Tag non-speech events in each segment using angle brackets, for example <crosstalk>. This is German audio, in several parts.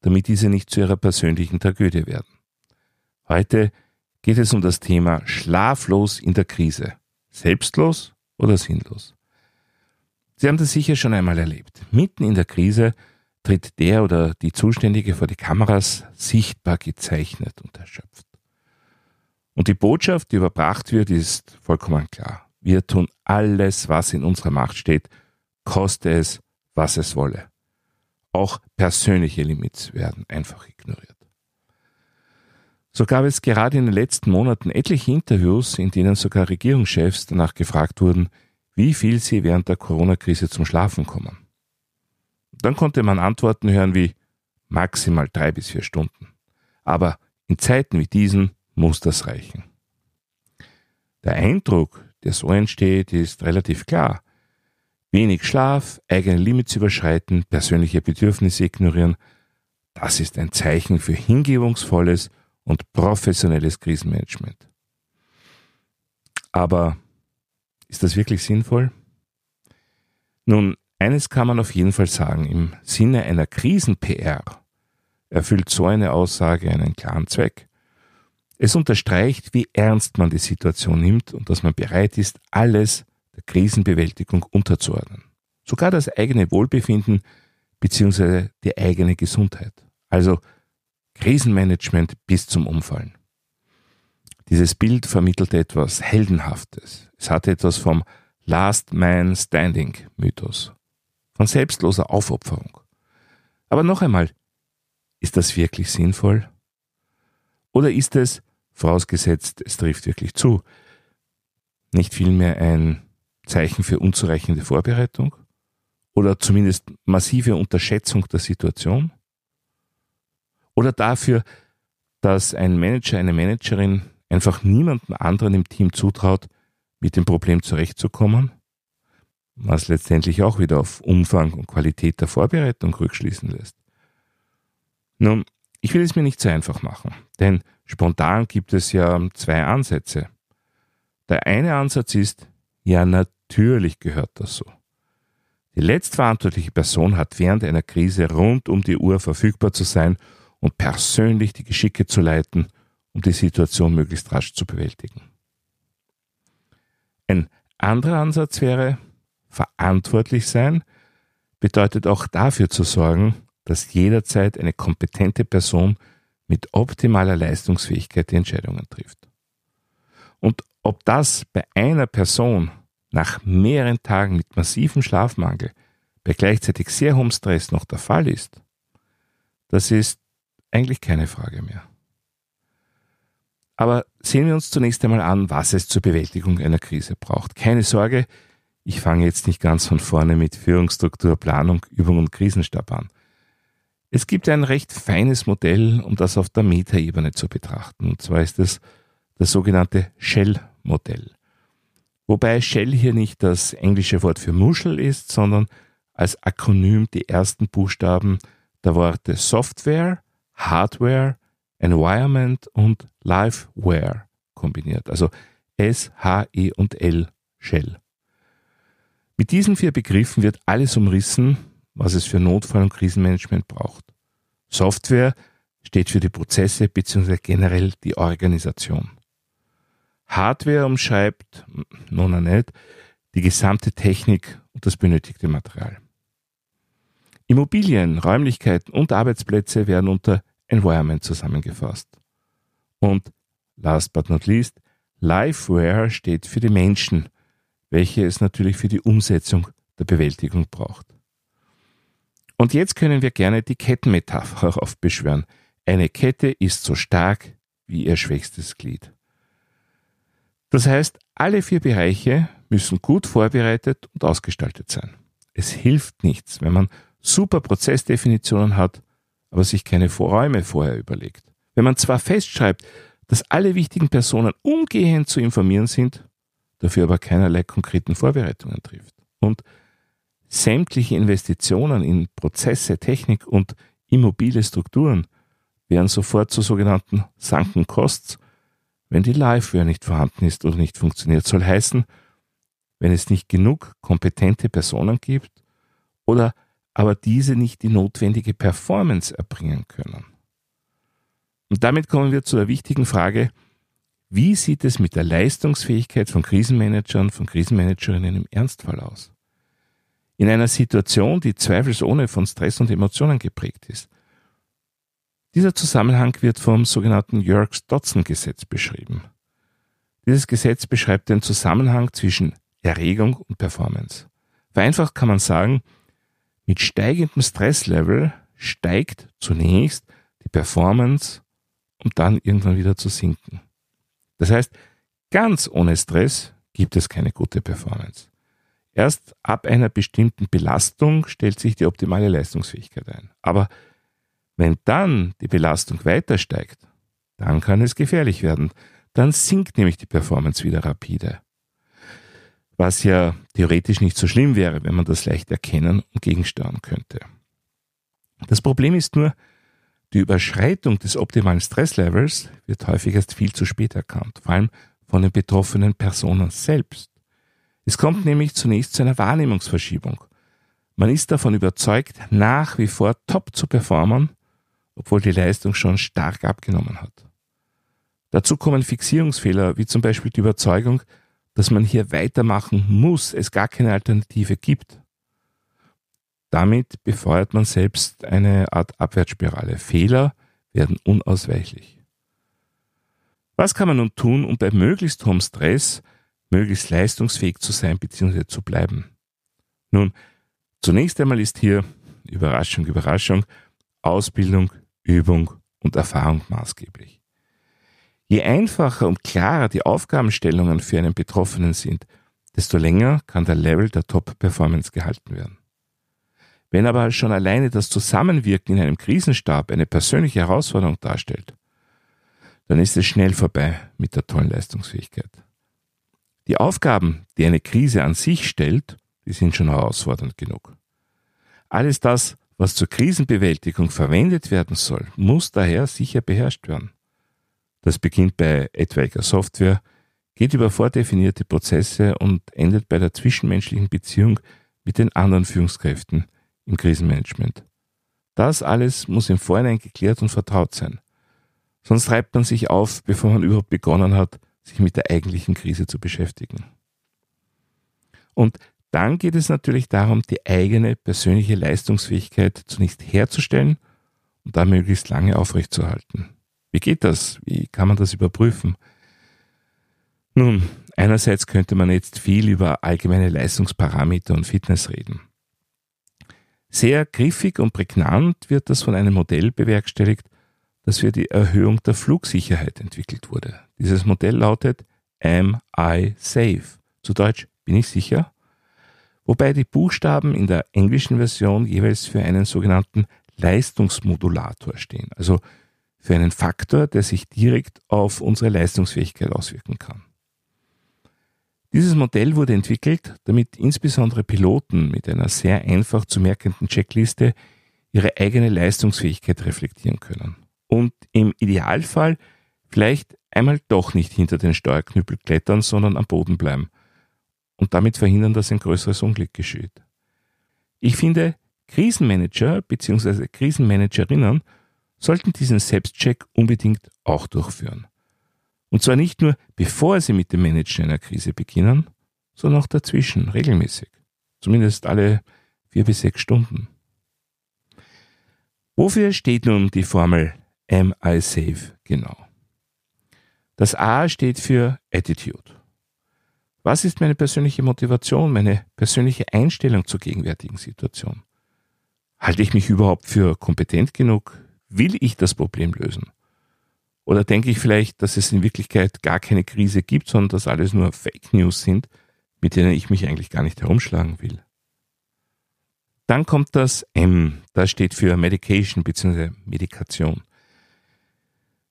damit diese nicht zu ihrer persönlichen Tragödie werden. Heute geht es um das Thema Schlaflos in der Krise. Selbstlos oder sinnlos? Sie haben das sicher schon einmal erlebt. Mitten in der Krise tritt der oder die Zuständige vor die Kameras sichtbar gezeichnet und erschöpft. Und die Botschaft, die überbracht wird, ist vollkommen klar. Wir tun alles, was in unserer Macht steht, koste es, was es wolle. Auch persönliche Limits werden einfach ignoriert. So gab es gerade in den letzten Monaten etliche Interviews, in denen sogar Regierungschefs danach gefragt wurden, wie viel sie während der Corona-Krise zum Schlafen kommen. Dann konnte man Antworten hören wie maximal drei bis vier Stunden. Aber in Zeiten wie diesen muss das reichen. Der Eindruck, der so entsteht, ist relativ klar. Wenig Schlaf, eigene Limits überschreiten, persönliche Bedürfnisse ignorieren, das ist ein Zeichen für hingebungsvolles und professionelles Krisenmanagement. Aber ist das wirklich sinnvoll? Nun, eines kann man auf jeden Fall sagen, im Sinne einer Krisen-PR erfüllt so eine Aussage einen klaren Zweck. Es unterstreicht, wie ernst man die Situation nimmt und dass man bereit ist, alles der Krisenbewältigung unterzuordnen. Sogar das eigene Wohlbefinden bzw. die eigene Gesundheit. Also Krisenmanagement bis zum Umfallen. Dieses Bild vermittelte etwas Heldenhaftes. Es hatte etwas vom Last Man Standing Mythos, von selbstloser Aufopferung. Aber noch einmal, ist das wirklich sinnvoll? Oder ist es, vorausgesetzt es trifft wirklich zu, nicht vielmehr ein Zeichen für unzureichende Vorbereitung? Oder zumindest massive Unterschätzung der Situation? Oder dafür, dass ein Manager, eine Managerin einfach niemandem anderen im Team zutraut, mit dem Problem zurechtzukommen, was letztendlich auch wieder auf Umfang und Qualität der Vorbereitung rückschließen lässt. Nun, ich will es mir nicht so einfach machen, denn spontan gibt es ja zwei Ansätze. Der eine Ansatz ist, ja natürlich gehört das so. Die letztverantwortliche Person hat während einer Krise rund um die Uhr verfügbar zu sein und persönlich die Geschicke zu leiten, um die Situation möglichst rasch zu bewältigen. Ein anderer Ansatz wäre, verantwortlich sein bedeutet auch dafür zu sorgen, dass jederzeit eine kompetente Person mit optimaler Leistungsfähigkeit die Entscheidungen trifft. Und ob das bei einer Person nach mehreren Tagen mit massivem Schlafmangel bei gleichzeitig sehr hohem Stress noch der Fall ist, das ist eigentlich keine Frage mehr. Aber sehen wir uns zunächst einmal an, was es zur Bewältigung einer Krise braucht. Keine Sorge, ich fange jetzt nicht ganz von vorne mit Führungsstruktur, Planung, Übung und Krisenstab an. Es gibt ein recht feines Modell, um das auf der Metaebene zu betrachten. Und zwar ist es das sogenannte Shell-Modell. Wobei Shell hier nicht das englische Wort für Muschel ist, sondern als Akronym die ersten Buchstaben der Worte Software, Hardware, Environment und Liveware kombiniert. Also S, H, E und L, Shell. Mit diesen vier Begriffen wird alles umrissen, was es für Notfall- und Krisenmanagement braucht. Software steht für die Prozesse bzw. generell die Organisation. Hardware umschreibt, nun nicht, die gesamte Technik und das benötigte Material. Immobilien, Räumlichkeiten und Arbeitsplätze werden unter Environment zusammengefasst. Und last but not least, Liveware steht für die Menschen, welche es natürlich für die Umsetzung der Bewältigung braucht. Und jetzt können wir gerne die Kettenmetapher <laughs> aufbeschwören. Eine Kette ist so stark wie ihr schwächstes Glied. Das heißt, alle vier Bereiche müssen gut vorbereitet und ausgestaltet sein. Es hilft nichts, wenn man super Prozessdefinitionen hat, aber sich keine Räume vorher überlegt. Wenn man zwar festschreibt, dass alle wichtigen Personen umgehend zu informieren sind, dafür aber keinerlei konkreten Vorbereitungen trifft. Und sämtliche Investitionen in Prozesse, Technik und immobile Strukturen werden sofort zu sogenannten Sunken Costs, wenn die Liveware nicht vorhanden ist oder nicht funktioniert. Soll heißen, wenn es nicht genug kompetente Personen gibt oder aber diese nicht die notwendige Performance erbringen können. Und damit kommen wir zu der wichtigen Frage, wie sieht es mit der Leistungsfähigkeit von Krisenmanagern, von Krisenmanagerinnen im Ernstfall aus? In einer Situation, die zweifelsohne von Stress und Emotionen geprägt ist. Dieser Zusammenhang wird vom sogenannten Yerkes-Dodson-Gesetz beschrieben. Dieses Gesetz beschreibt den Zusammenhang zwischen Erregung und Performance. Vereinfacht kann man sagen, mit steigendem Stresslevel steigt zunächst die Performance, um dann irgendwann wieder zu sinken. Das heißt, ganz ohne Stress gibt es keine gute Performance. Erst ab einer bestimmten Belastung stellt sich die optimale Leistungsfähigkeit ein. Aber wenn dann die Belastung weiter steigt, dann kann es gefährlich werden. Dann sinkt nämlich die Performance wieder rapide. Was ja theoretisch nicht so schlimm wäre, wenn man das leicht erkennen und gegensteuern könnte. Das Problem ist nur, die Überschreitung des optimalen Stresslevels wird häufig erst viel zu spät erkannt, vor allem von den betroffenen Personen selbst. Es kommt nämlich zunächst zu einer Wahrnehmungsverschiebung. Man ist davon überzeugt, nach wie vor top zu performen, obwohl die Leistung schon stark abgenommen hat. Dazu kommen Fixierungsfehler, wie zum Beispiel die Überzeugung, dass man hier weitermachen muss, es gar keine Alternative gibt. Damit befeuert man selbst eine Art Abwärtsspirale. Fehler werden unausweichlich. Was kann man nun tun, um bei möglichst hohem Stress möglichst leistungsfähig zu sein bzw. zu bleiben? Nun, zunächst einmal ist hier Überraschung, Überraschung, Ausbildung, Übung und Erfahrung maßgeblich. Je einfacher und klarer die Aufgabenstellungen für einen Betroffenen sind, desto länger kann der Level der Top-Performance gehalten werden. Wenn aber schon alleine das Zusammenwirken in einem Krisenstab eine persönliche Herausforderung darstellt, dann ist es schnell vorbei mit der tollen Leistungsfähigkeit. Die Aufgaben, die eine Krise an sich stellt, die sind schon herausfordernd genug. Alles das, was zur Krisenbewältigung verwendet werden soll, muss daher sicher beherrscht werden. Das beginnt bei etwaiger Software, geht über vordefinierte Prozesse und endet bei der zwischenmenschlichen Beziehung mit den anderen Führungskräften, im Krisenmanagement. Das alles muss im Vorhinein geklärt und vertraut sein. Sonst reibt man sich auf, bevor man überhaupt begonnen hat, sich mit der eigentlichen Krise zu beschäftigen. Und dann geht es natürlich darum, die eigene persönliche Leistungsfähigkeit zunächst herzustellen und dann möglichst lange aufrechtzuerhalten. Wie geht das? Wie kann man das überprüfen? Nun, einerseits könnte man jetzt viel über allgemeine Leistungsparameter und Fitness reden. Sehr griffig und prägnant wird das von einem Modell bewerkstelligt, das für die Erhöhung der Flugsicherheit entwickelt wurde. Dieses Modell lautet Am I safe? Zu Deutsch bin ich sicher? Wobei die Buchstaben in der englischen Version jeweils für einen sogenannten Leistungsmodulator stehen, also für einen Faktor, der sich direkt auf unsere Leistungsfähigkeit auswirken kann. Dieses Modell wurde entwickelt, damit insbesondere Piloten mit einer sehr einfach zu merkenden Checkliste ihre eigene Leistungsfähigkeit reflektieren können. Und im Idealfall vielleicht einmal doch nicht hinter den Steuerknüppel klettern, sondern am Boden bleiben und damit verhindern, dass ein größeres Unglück geschieht. Ich finde, Krisenmanager bzw. Krisenmanagerinnen sollten diesen Selbstcheck unbedingt auch durchführen. Und zwar nicht nur bevor Sie mit dem Managen einer Krise beginnen, sondern auch dazwischen, regelmäßig. Zumindest alle vier bis sechs Stunden. Wofür steht nun die Formel Am I Safe genau? Das A steht für Attitude. Was ist meine persönliche Motivation, meine persönliche Einstellung zur gegenwärtigen Situation? Halte ich mich überhaupt für kompetent genug? Will ich das Problem lösen? Oder denke ich vielleicht, dass es in Wirklichkeit gar keine Krise gibt, sondern dass alles nur Fake News sind, mit denen ich mich eigentlich gar nicht herumschlagen will? Dann kommt das M, das steht für Medication bzw. Medikation.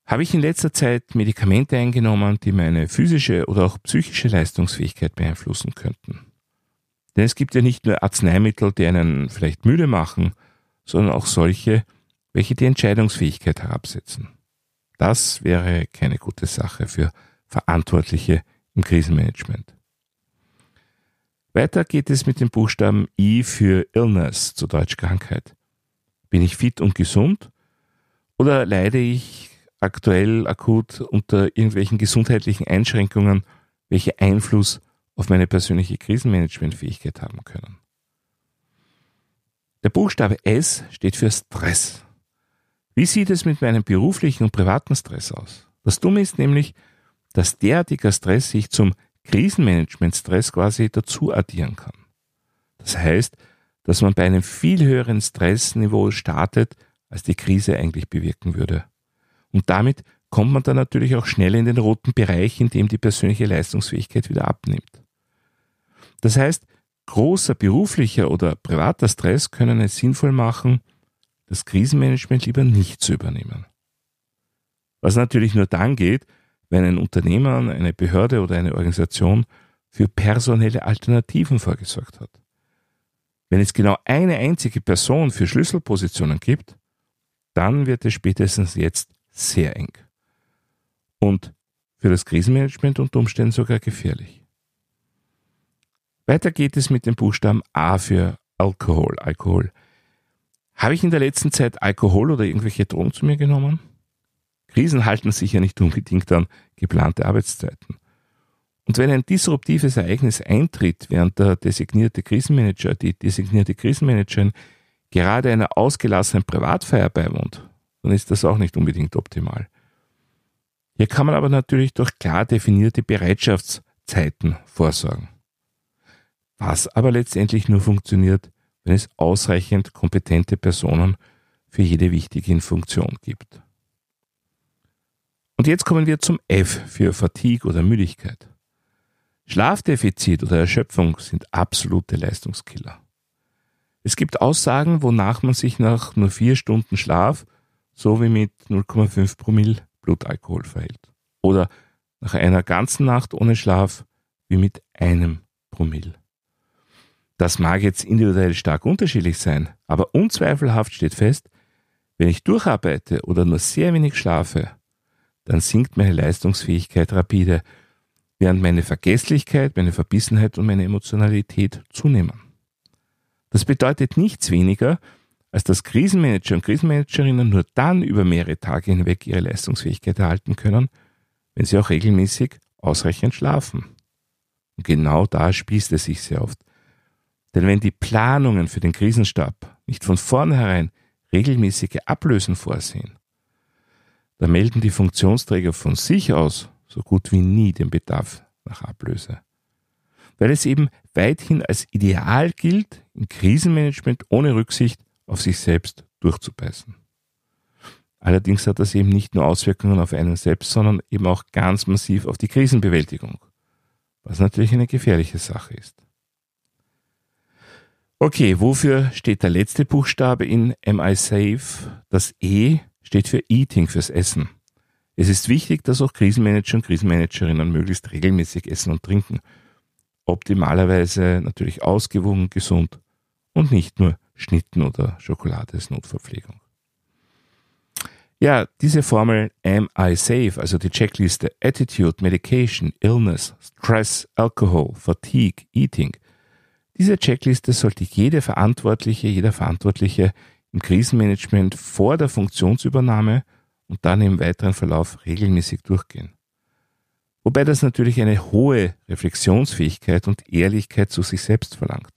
Habe ich in letzter Zeit Medikamente eingenommen, die meine physische oder auch psychische Leistungsfähigkeit beeinflussen könnten? Denn es gibt ja nicht nur Arzneimittel, die einen vielleicht müde machen, sondern auch solche, welche die Entscheidungsfähigkeit herabsetzen. Das wäre keine gute Sache für Verantwortliche im Krisenmanagement. Weiter geht es mit dem Buchstaben I für Illness, zu Deutsch Krankheit. Bin ich fit und gesund oder leide ich aktuell akut unter irgendwelchen gesundheitlichen Einschränkungen, welche Einfluss auf meine persönliche Krisenmanagementfähigkeit haben können? Der Buchstabe S steht für Stress. Wie sieht es mit meinem beruflichen und privaten Stress aus? Das Dumme ist nämlich, dass derartiger Stress sich zum Krisenmanagement-Stress quasi dazu addieren kann. Das heißt, dass man bei einem viel höheren Stressniveau startet, als die Krise eigentlich bewirken würde. Und damit kommt man dann natürlich auch schnell in den roten Bereich, in dem die persönliche Leistungsfähigkeit wieder abnimmt. Das heißt, großer beruflicher oder privater Stress können es sinnvoll machen, das Krisenmanagement lieber nicht zu übernehmen. Was natürlich nur dann geht, wenn ein Unternehmer, eine Behörde oder eine Organisation für personelle Alternativen vorgesorgt hat. Wenn es genau eine einzige Person für Schlüsselpositionen gibt, dann wird es spätestens jetzt sehr eng. Und für das Krisenmanagement unter Umständen sogar gefährlich. Weiter geht es mit dem Buchstaben A für Alkohol, Alkohol. Habe ich in der letzten Zeit Alkohol oder irgendwelche Drogen zu mir genommen? Krisen halten sich ja nicht unbedingt an geplante Arbeitszeiten. Und wenn ein disruptives Ereignis eintritt, während der designierte Krisenmanager, die designierte Krisenmanagerin gerade einer ausgelassenen Privatfeier beiwohnt, dann ist das auch nicht unbedingt optimal. Hier kann man aber natürlich durch klar definierte Bereitschaftszeiten vorsorgen. Was aber letztendlich nur funktioniert, wenn es ausreichend kompetente Personen für jede wichtige Funktion gibt. Und jetzt kommen wir zum F für Fatigue oder Müdigkeit. Schlafdefizit oder Erschöpfung sind absolute Leistungskiller. Es gibt Aussagen, wonach man sich nach nur vier Stunden Schlaf so wie mit 0,5 Promille Blutalkohol verhält. Oder nach einer ganzen Nacht ohne Schlaf wie mit einem Promille. Das mag jetzt individuell stark unterschiedlich sein, aber unzweifelhaft steht fest, wenn ich durcharbeite oder nur sehr wenig schlafe, dann sinkt meine Leistungsfähigkeit rapide, während meine Vergesslichkeit, meine Verbissenheit und meine Emotionalität zunehmen. Das bedeutet nichts weniger, als dass Krisenmanager und Krisenmanagerinnen nur dann über mehrere Tage hinweg ihre Leistungsfähigkeit erhalten können, wenn sie auch regelmäßig ausreichend schlafen. Und genau da spießt es sich sehr oft. Denn wenn die Planungen für den Krisenstab nicht von vornherein regelmäßige Ablösen vorsehen, da melden die Funktionsträger von sich aus so gut wie nie den Bedarf nach Ablöse. Weil es eben weithin als Ideal gilt, im Krisenmanagement ohne Rücksicht auf sich selbst durchzubeißen. Allerdings hat das eben nicht nur Auswirkungen auf einen selbst, sondern eben auch ganz massiv auf die Krisenbewältigung, was natürlich eine gefährliche Sache ist. Okay, wofür steht der letzte Buchstabe in MI Safe? Das E steht für Eating, fürs Essen. Es ist wichtig, dass auch Krisenmanager und Krisenmanagerinnen möglichst regelmäßig essen und trinken. Optimalerweise natürlich ausgewogen, gesund und nicht nur Schnitten oder Schokolade als Notverpflegung. Ja, diese Formel Am I Safe, also die Checkliste Attitude, Medication, Illness, Stress, Alcohol, Fatigue, Eating, diese Checkliste sollte jede Verantwortliche, jeder Verantwortliche im Krisenmanagement vor der Funktionsübernahme und dann im weiteren Verlauf regelmäßig durchgehen. Wobei das natürlich eine hohe Reflexionsfähigkeit und Ehrlichkeit zu sich selbst verlangt.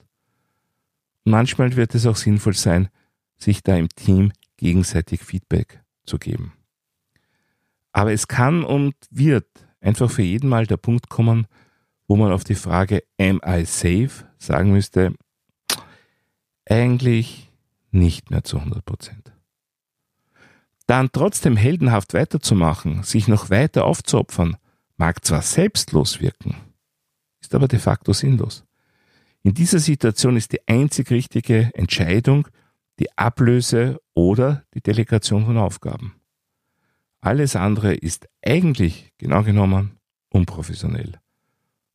Manchmal wird es auch sinnvoll sein, sich da im Team gegenseitig Feedback zu geben. Aber es kann und wird einfach für jeden Mal der Punkt kommen, wo man auf die Frage Am I safe sagen müsste, eigentlich nicht mehr zu 100 Prozent. Dann trotzdem heldenhaft weiterzumachen, sich noch weiter aufzuopfern, mag zwar selbstlos wirken, ist aber de facto sinnlos. In dieser Situation ist die einzig richtige Entscheidung die Ablöse oder die Delegation von Aufgaben. Alles andere ist eigentlich, genau genommen, unprofessionell.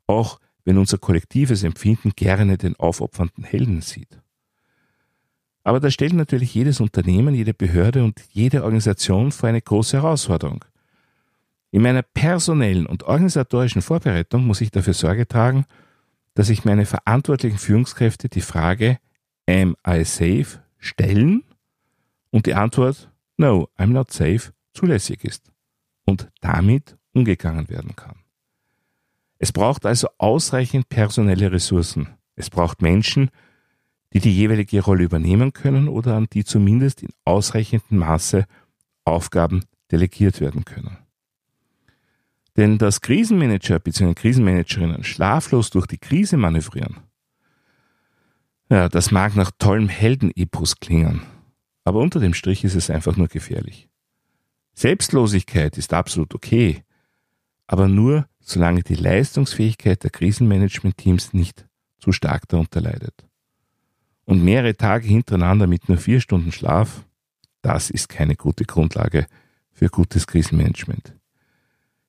Auch wenn unser kollektives Empfinden gerne den aufopfernden Helden sieht. Aber da stellt natürlich jedes Unternehmen, jede Behörde und jede Organisation vor eine große Herausforderung. In meiner personellen und organisatorischen Vorbereitung muss ich dafür Sorge tragen, dass ich meine verantwortlichen Führungskräfte die Frage Am I safe stellen und die Antwort No, I'm not safe zulässig ist und damit umgegangen werden kann. Es braucht also ausreichend personelle Ressourcen. Es braucht Menschen, die die jeweilige Rolle übernehmen können oder an die zumindest in ausreichendem Maße Aufgaben delegiert werden können. Denn dass Krisenmanager bzw. Krisenmanagerinnen schlaflos durch die Krise manövrieren, ja, das mag nach tollem Heldenepos klingen, aber unter dem Strich ist es einfach nur gefährlich. Selbstlosigkeit ist absolut okay, aber nur solange die Leistungsfähigkeit der Krisenmanagement-Teams nicht zu stark darunter leidet. Und mehrere Tage hintereinander mit nur vier Stunden Schlaf, das ist keine gute Grundlage für gutes Krisenmanagement.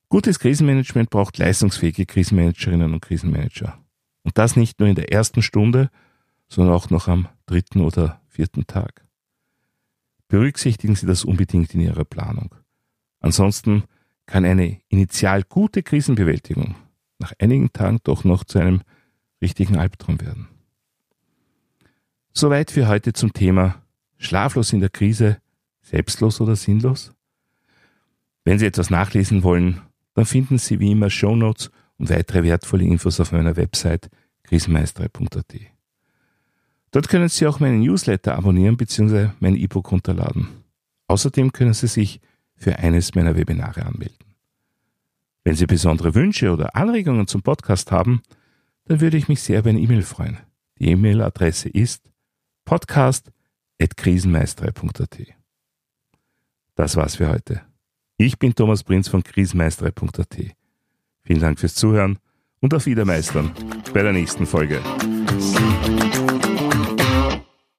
Gutes Krisenmanagement braucht leistungsfähige Krisenmanagerinnen und Krisenmanager. Und das nicht nur in der ersten Stunde, sondern auch noch am dritten oder vierten Tag. Berücksichtigen Sie das unbedingt in Ihrer Planung. Ansonsten kann eine initial gute Krisenbewältigung nach einigen Tagen doch noch zu einem richtigen Albtraum werden. Soweit für heute zum Thema Schlaflos in der Krise, selbstlos oder sinnlos? Wenn Sie etwas nachlesen wollen, dann finden Sie wie immer Shownotes und weitere wertvolle Infos auf meiner Website krisenmeisterei.at. Dort können Sie auch meinen Newsletter abonnieren bzw. mein E-Book runterladen. Außerdem können Sie sich für eines meiner Webinare anmelden. Wenn Sie besondere Wünsche oder Anregungen zum Podcast haben, dann würde ich mich sehr über eine E-Mail freuen. Die E-Mail-Adresse ist podcast.krisenmeisterei.at. Das war's für heute. Ich bin Thomas Prinz von krisenmeisterei.at. Vielen Dank fürs Zuhören und auf Wiedermeistern bei der nächsten Folge.